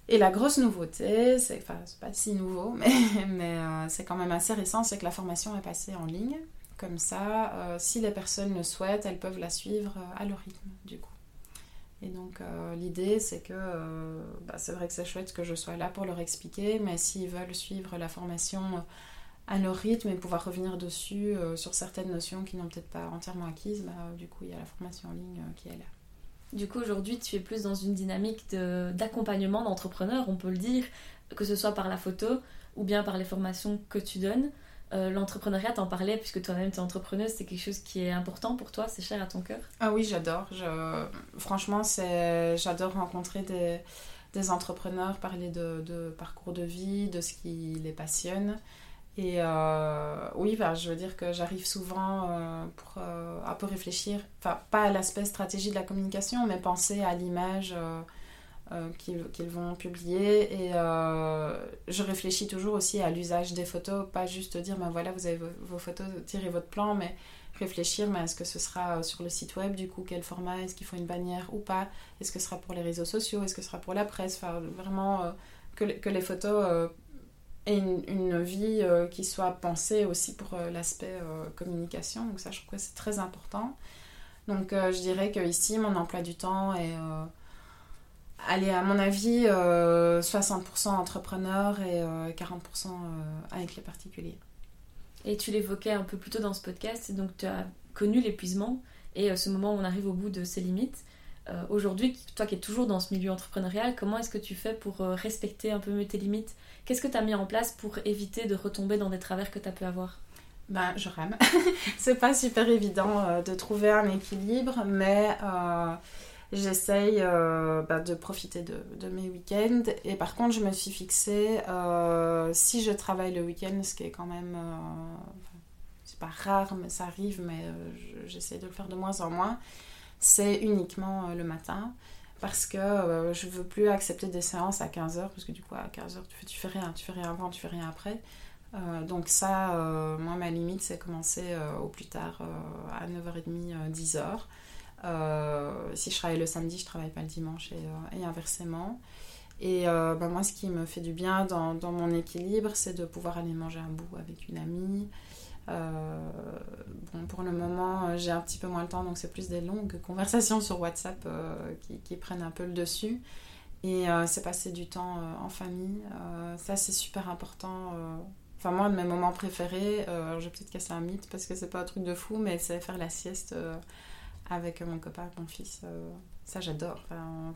Et la grosse nouveauté, c'est, enfin c'est pas si nouveau, <laughs> mais, mais c'est quand même assez récent, c'est que la formation est passée en ligne. Comme ça, euh, si les personnes le souhaitent, elles peuvent la suivre euh, à leur rythme, du coup. Et donc, euh, l'idée, c'est que bah, c'est vrai que c'est chouette que je sois là pour leur expliquer, mais s'ils veulent suivre la formation à leur rythme et pouvoir revenir dessus sur certaines notions qui n'ont peut-être pas entièrement acquises, bah, du coup, il y a la formation en ligne qui est là. Du coup, aujourd'hui, tu es plus dans une dynamique d'accompagnement d'entrepreneurs, on peut le dire, que ce soit par la photo ou bien par les formations que tu donnes. Euh, l'entrepreneuriat, t'en parlais, puisque toi-même tu es entrepreneuse, c'est quelque chose qui est important pour toi, c'est cher à ton cœur? Ah oui, j'adore. Je... Franchement, j'adore rencontrer des... des, entrepreneurs, parler de... de, parcours de vie, de ce qui les passionne. Et euh, oui, bah, je veux dire que j'arrive souvent euh, pour un peu réfléchir, enfin pas à l'aspect stratégie de la communication, mais penser à l'image euh, qu'ils vont publier. Et euh, je réfléchis toujours aussi à l'usage des photos, pas juste dire, ben voilà, vous avez vos, photos, tirez votre plan, mais réfléchir, mais est-ce que ce sera euh, sur le site web, du coup, quel format, est-ce qu'il faut une bannière ou pas, est-ce que ce sera pour les réseaux sociaux, est-ce que ce sera pour la presse, vraiment que, les photos aient une, une vie qui soit pensée aussi pour l'aspect communication, donc ça, je trouve que c'est très important. Donc, je dirais que ici, mon emploi du temps est Allez, à mon avis, 60% euh, entrepreneurs et 40% euh, euh, avec les particuliers. Et tu l'évoquais un peu plus tôt dans ce podcast, donc tu as connu l'épuisement et ce moment où on arrive au bout de ses limites. Aujourd'hui, toi qui es toujours dans ce milieu entrepreneurial, comment est-ce que tu fais pour respecter un peu mieux tes limites? Qu'est-ce que tu as mis en place pour éviter de retomber dans des travers que tu as pu avoir? Ben, je rame. <laughs> c'est pas super évident de trouver un équilibre, mais j'essaye bah, de profiter de, mes week-ends. Et par contre, je me suis fixée, si je travaille le week-end, ce qui est quand même c'est pas rare, mais ça arrive, mais j'essaie de le faire de moins en moins. C'est uniquement le matin parce que euh, je veux plus accepter des séances à 15h parce que du coup à 15h tu fais, rien, tu fais rien avant, tu fais rien après. Euh, donc ça, euh, moi ma limite c'est commencer au plus tard à 9h30, 10h. Si je travaille le samedi, je travaille pas le dimanche et, inversement. Et bah, moi ce qui me fait du bien dans, mon équilibre, c'est de pouvoir aller manger un bout avec une amie. Euh, bon, pour le moment, euh, j'ai un petit peu moins le temps, donc c'est plus des longues conversations sur WhatsApp euh, qui, prennent un peu le dessus. Et c'est passer du temps en famille. ça, c'est super important. Enfin, moi, de mes moments préférés, alors je vais peut-être casser un mythe parce que c'est pas un truc de fou, mais c'est faire la sieste avec mon copain, mon fils. ça, j'adore.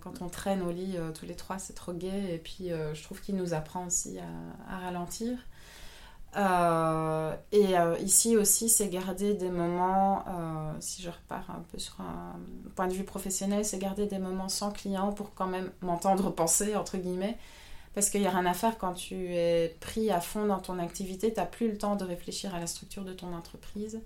quand on traîne au lit tous les trois, c'est trop gai. Et puis, je trouve qu'il nous apprend aussi à ralentir. Euh, et euh, ici aussi, c'est garder des moments, euh, si je repars un peu sur un point de vue professionnel, c'est garder des moments sans client pour quand même m'entendre <laughs> penser, entre guillemets. Parce qu'il n'y a rien à faire quand tu es pris à fond dans ton activité, tu n'as plus le temps de réfléchir à la structure de ton entreprise.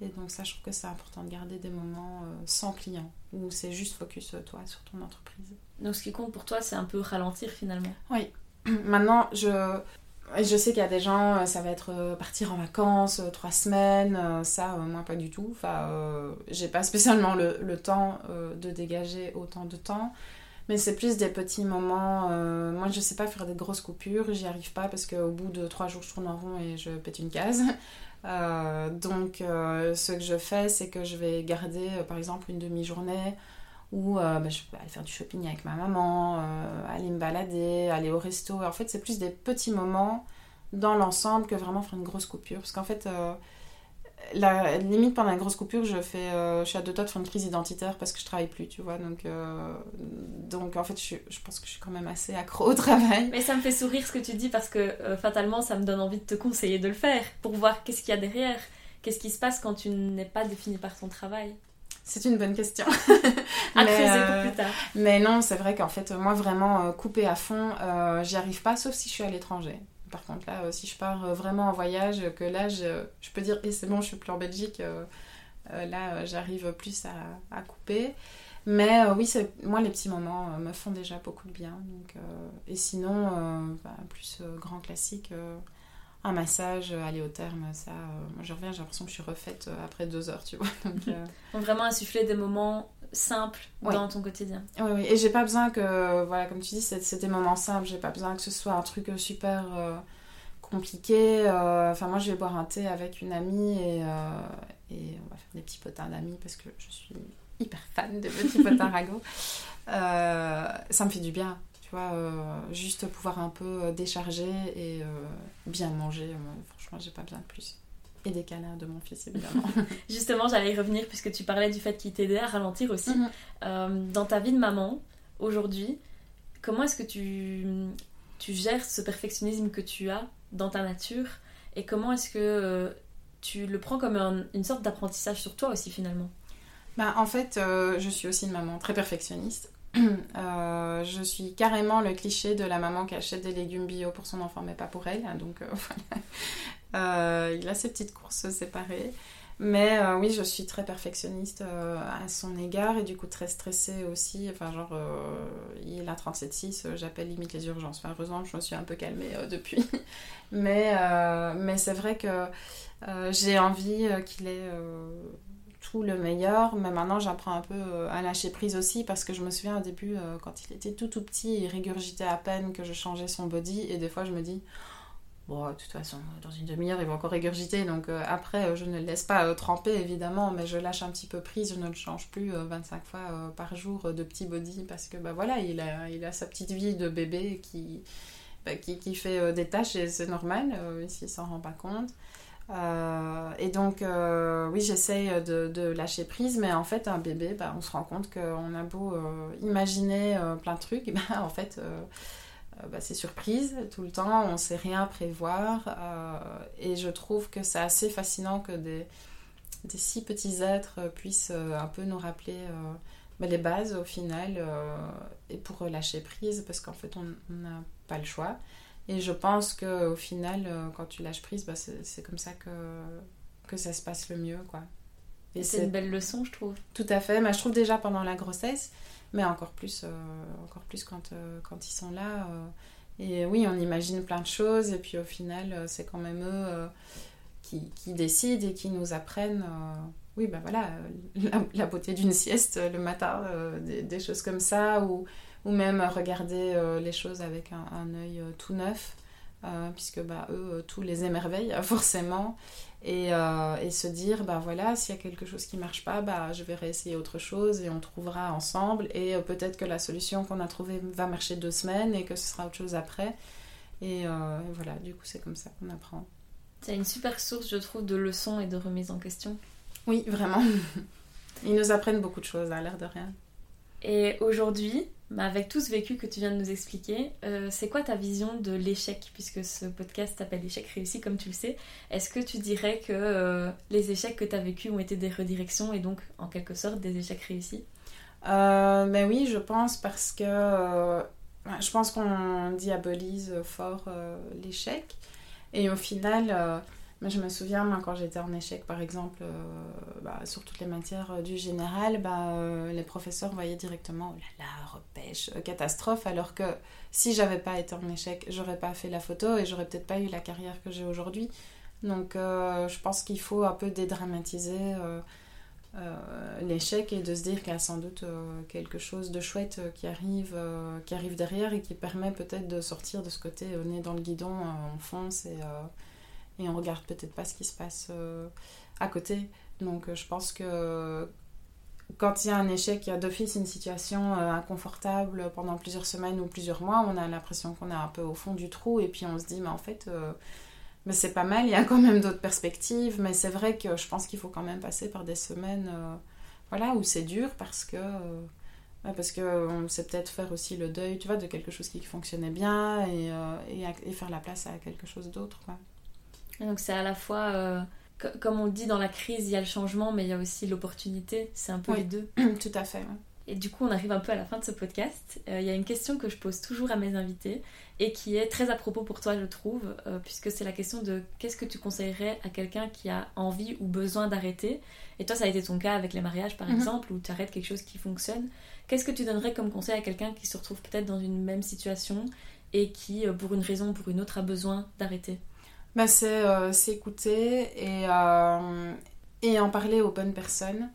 Et donc ça, je trouve que c'est important de garder des moments sans client, où c'est juste focus toi sur ton entreprise. Donc ce qui compte pour toi, c'est un peu ralentir finalement. Oui. <clears throat> Maintenant, je, je sais qu'il y a des gens, euh, ça va être euh, partir en vacances, euh, trois semaines, ça, moi pas du tout. Enfin, j'ai pas spécialement le, temps de dégager autant de temps. Mais c'est plus des petits moments. moi, je sais pas faire des grosses coupures, j'y arrive pas parce qu'au bout de trois jours, je tourne en rond et je pète une case. <laughs> donc, ce que je fais, c'est que je vais garder, par exemple, une demi-journée où euh, bah, je peux aller faire du shopping avec ma maman, euh, aller me balader, aller au resto. En fait, c'est plus des petits moments dans l'ensemble que vraiment faire une grosse coupure. Parce qu'en fait, euh, la limite pendant une grosse coupure, je, fais, je suis à deux doigts de faire une crise identitaire parce que je travaille plus, tu vois. Donc, donc en fait, je, je, pense que je suis quand même assez accro au travail. Mais ça me fait sourire ce que tu dis parce que fatalement, ça me donne envie de te conseiller de le faire pour voir qu'est-ce qu'il y a derrière. Qu'est-ce qui se passe quand tu n'es pas défini par ton travail? C'est une bonne question. <laughs> à mais, creuser pour euh, plus tard. Mais non, c'est vrai qu'en fait, moi, vraiment, euh, couper à fond, euh, j'y arrive pas, sauf si je suis à l'étranger. Par contre, là, si je pars vraiment en voyage, que là, je, je peux dire, et c'est bon, je suis plus en Belgique, là, j'arrive plus à, à, couper. Mais oui, moi, les petits moments me font déjà beaucoup de bien. Donc, et sinon, bah, plus grand classique un massage, euh, aller au terme, ça, euh, je reviens, j'ai l'impression que je suis refaite euh, après deux heures, tu vois. Donc, <laughs> vraiment insuffler des moments simples dans ton quotidien. Oui, oui, et j'ai pas besoin que, voilà, comme tu dis, c'est des moments simples, j'ai pas besoin que ce soit un truc super compliqué. Enfin, moi je vais boire un thé avec une amie et, et on va faire des petits potins d'amis parce que je suis hyper fan des petits <laughs> potins ragots. ça me fait du bien. Tu vois, euh, juste pouvoir un peu euh, décharger et euh, bien manger. franchement, j'ai pas besoin de plus. Et des câlins de mon fils, évidemment. <laughs> <laughs> Justement, j'allais y revenir puisque tu parlais du fait qu'il t'aidait à ralentir aussi. Mhm. dans ta vie de maman, aujourd'hui, comment est-ce que tu, tu gères ce perfectionnisme que tu as dans ta nature? Et comment est-ce que tu le prends comme une sorte d'apprentissage sur toi aussi finalement? Bah, En fait, je suis aussi une maman très perfectionniste. Euh, je suis carrément le cliché de la maman qui achète des légumes bio pour son enfant mais pas pour elle. Hein, donc euh, <laughs> voilà. Euh, il a ses petites courses séparées. Mais oui, je suis très perfectionniste à son égard et du coup très stressée aussi. Enfin, genre, il a 37,6, j'appelle limite les urgences. Heureusement, je me suis un peu calmée depuis. <laughs> mais mais c'est vrai que j'ai envie qu'il ait tout le meilleur, mais maintenant j'apprends un peu euh, à lâcher prise aussi parce que je me souviens au début, euh, quand il était tout tout petit, il régurgitait à peine que je changeais son body et des fois je me dis, bon, de toute façon, dans une demi-heure il va encore régurgiter donc euh, après je ne le laisse pas tremper évidemment, mais je lâche un petit peu prise, je ne le change plus 25 fois par jour de petit body parce que bah voilà, il a, sa petite vie de bébé qui, bah, qui, qui, fait des tâches et c'est normal s'il s'en rend pas compte. Euh, et donc, euh, oui, j'essaye de, lâcher prise, mais en fait, un bébé, bah, on se rend compte qu'on a beau euh, imaginer plein de trucs, et <laughs> bah, en fait, bah, c'est surprise tout le temps, on ne sait rien prévoir. et je trouve que c'est assez fascinant que des, des, si petits êtres puissent un peu nous rappeler bah, les bases au final et pour lâcher prise parce qu'en fait on n'a pas le choix. Et je pense qu'au final, quand tu lâches prise, bah, c'est comme ça que, que ça se passe le mieux. quoi. Et c'est une belle leçon, je trouve. Tout à fait. Mais je trouve déjà pendant la grossesse, mais encore plus, encore plus quand, quand ils sont là. Et oui, on imagine plein de choses, et puis au final, euh, c'est quand même eux euh, qui, qui, décident et qui nous apprennent, euh, oui, ben voilà, la, beauté d'une sieste le matin, des, choses comme ça, ou, ou même regarder les choses avec un, un œil tout neuf, puisque bah, eux, tous les émerveillent <laughs> forcément. Euh, et, se dire, bah voilà, s'il y a quelque chose qui marche pas, bah je vais réessayer autre chose et on trouvera ensemble. Et euh, peut-être que la solution qu'on a trouvée va marcher deux semaines et que ce sera autre chose après. Et, euh, voilà, du coup, c'est comme ça qu'on apprend. C'est une super source, je trouve, de leçons et de remise en question. Oui, vraiment. <laughs> Ils nous apprennent beaucoup de choses, à l'air de rien. Et aujourd'hui, avec tout ce vécu que tu viens de nous expliquer, euh, c'est quoi ta vision de l'échec Puisque ce podcast s'appelle Échec réussi, comme tu le sais? Est-ce que tu dirais que euh, les échecs que tu as vécus ont été des redirections et donc en quelque sorte des échecs réussis? Euh, Ben oui, je pense parce que je pense qu'on diabolise fort l'échec. Et au final, mais je me souviens, moi, quand j'étais en échec, par exemple, euh, bah, sur toutes les matières euh, du général, bah, euh, les professeurs voyaient directement, oh là là, repêche, catastrophe, alors que si j'avais pas été en échec, j'aurais pas fait la photo et j'aurais peut-être pas eu la carrière que j'ai aujourd'hui. Donc, je pense qu'il faut un peu dédramatiser l'échec et de se dire qu'il y a sans doute quelque chose de chouette qui arrive, qui arrive derrière et qui permet peut-être de sortir de ce côté nez dans le guidon, on fonce et et on regarde peut-être pas ce qui se passe euh, à côté. Donc euh, je pense que quand il y a un échec, il y a d'office une situation euh, inconfortable pendant plusieurs semaines ou plusieurs mois, on a l'impression qu'on est un peu au fond du trou et puis on se dit mais en fait mais c'est pas mal, il y a quand même d'autres perspectives, mais c'est vrai que je pense qu'il faut quand même passer par des semaines voilà, où c'est dur parce que qu'on sait peut-être faire aussi le deuil, tu vois, de quelque chose qui fonctionnait bien et, et faire la place à quelque chose d'autre. Donc c'est à la fois, euh, comme on dit dans la crise, il y a le changement, mais il y a aussi l'opportunité. C'est un peu les deux. <clears throat> Tout à fait. Et du coup, on arrive un peu à la fin de ce podcast. Euh, il y a une question que je pose toujours à mes invités et qui est très à propos pour toi, je trouve, euh, puisque c'est la question de qu'est-ce que tu conseillerais à quelqu'un qui a envie ou besoin d'arrêter? Et toi, ça a été ton cas avec les mariages, par mhm. exemple, où tu arrêtes quelque chose qui fonctionne. Qu'est-ce que tu donnerais comme conseil à quelqu'un qui se retrouve peut-être dans une même situation et qui, pour une raison ou pour une autre, a besoin d'arrêter? Bah, c'est euh, s'écouter et, euh, et en parler aux bonnes personnes.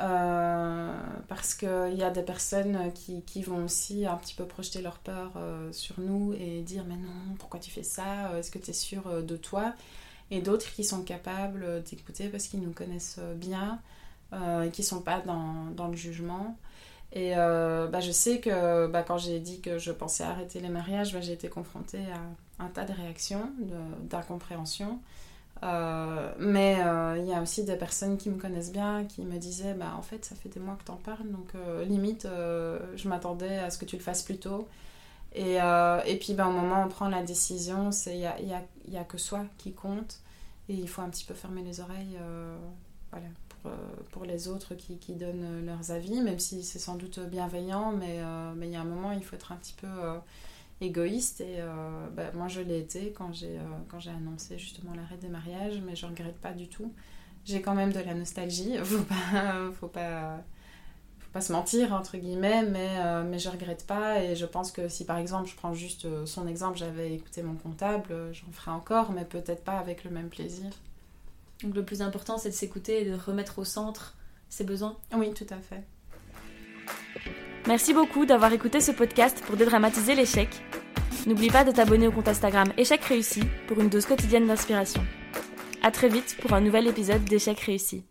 Euh, parce qu'il y a des personnes qui, qui, vont aussi un petit peu projeter leur peur sur nous et dire mais non, pourquoi tu fais ça? Est-ce que tu es sûr de toi? Et d'autres qui sont capables d'écouter parce qu'ils nous connaissent bien et qui ne sont pas dans, dans, le jugement. Et bah, je sais que bah, quand j'ai dit que je pensais arrêter les mariages, bah, j'ai été confrontée à un tas de réactions, d'incompréhension. Euh, mais euh, il y a aussi des personnes qui me connaissent bien qui me disaient bah, en fait ça fait des mois que tu en parles donc euh, limite je m'attendais à ce que tu le fasses plus tôt et, et puis bah, au moment où on prend la décision il n'y a, y y a, que soi qui compte et il faut un petit peu fermer les oreilles voilà, pour, pour, les autres qui, qui, donnent leurs avis même si c'est sans doute bienveillant mais il y a un moment il faut être un petit peu égoïste et euh, bah, moi je l'ai été quand j'ai euh, quand j'ai annoncé justement l'arrêt des mariages mais je regrette pas du tout. J'ai quand même de la nostalgie <laughs> faut pas faut pas faut pas se mentir entre guillemets mais euh, mais je regrette pas et je pense que si par exemple je prends juste son exemple j'avais écouté mon comptable j'en ferai encore mais peut-être pas avec le même plaisir. Donc le plus important c'est de s'écouter et de remettre au centre ses besoins. Oui tout à fait Merci beaucoup d'avoir écouté ce podcast pour dédramatiser l'échec. N'oublie pas de t'abonner au compte Instagram Échec réussi pour une dose quotidienne d'inspiration. A très vite pour un nouvel épisode d'Échec réussi.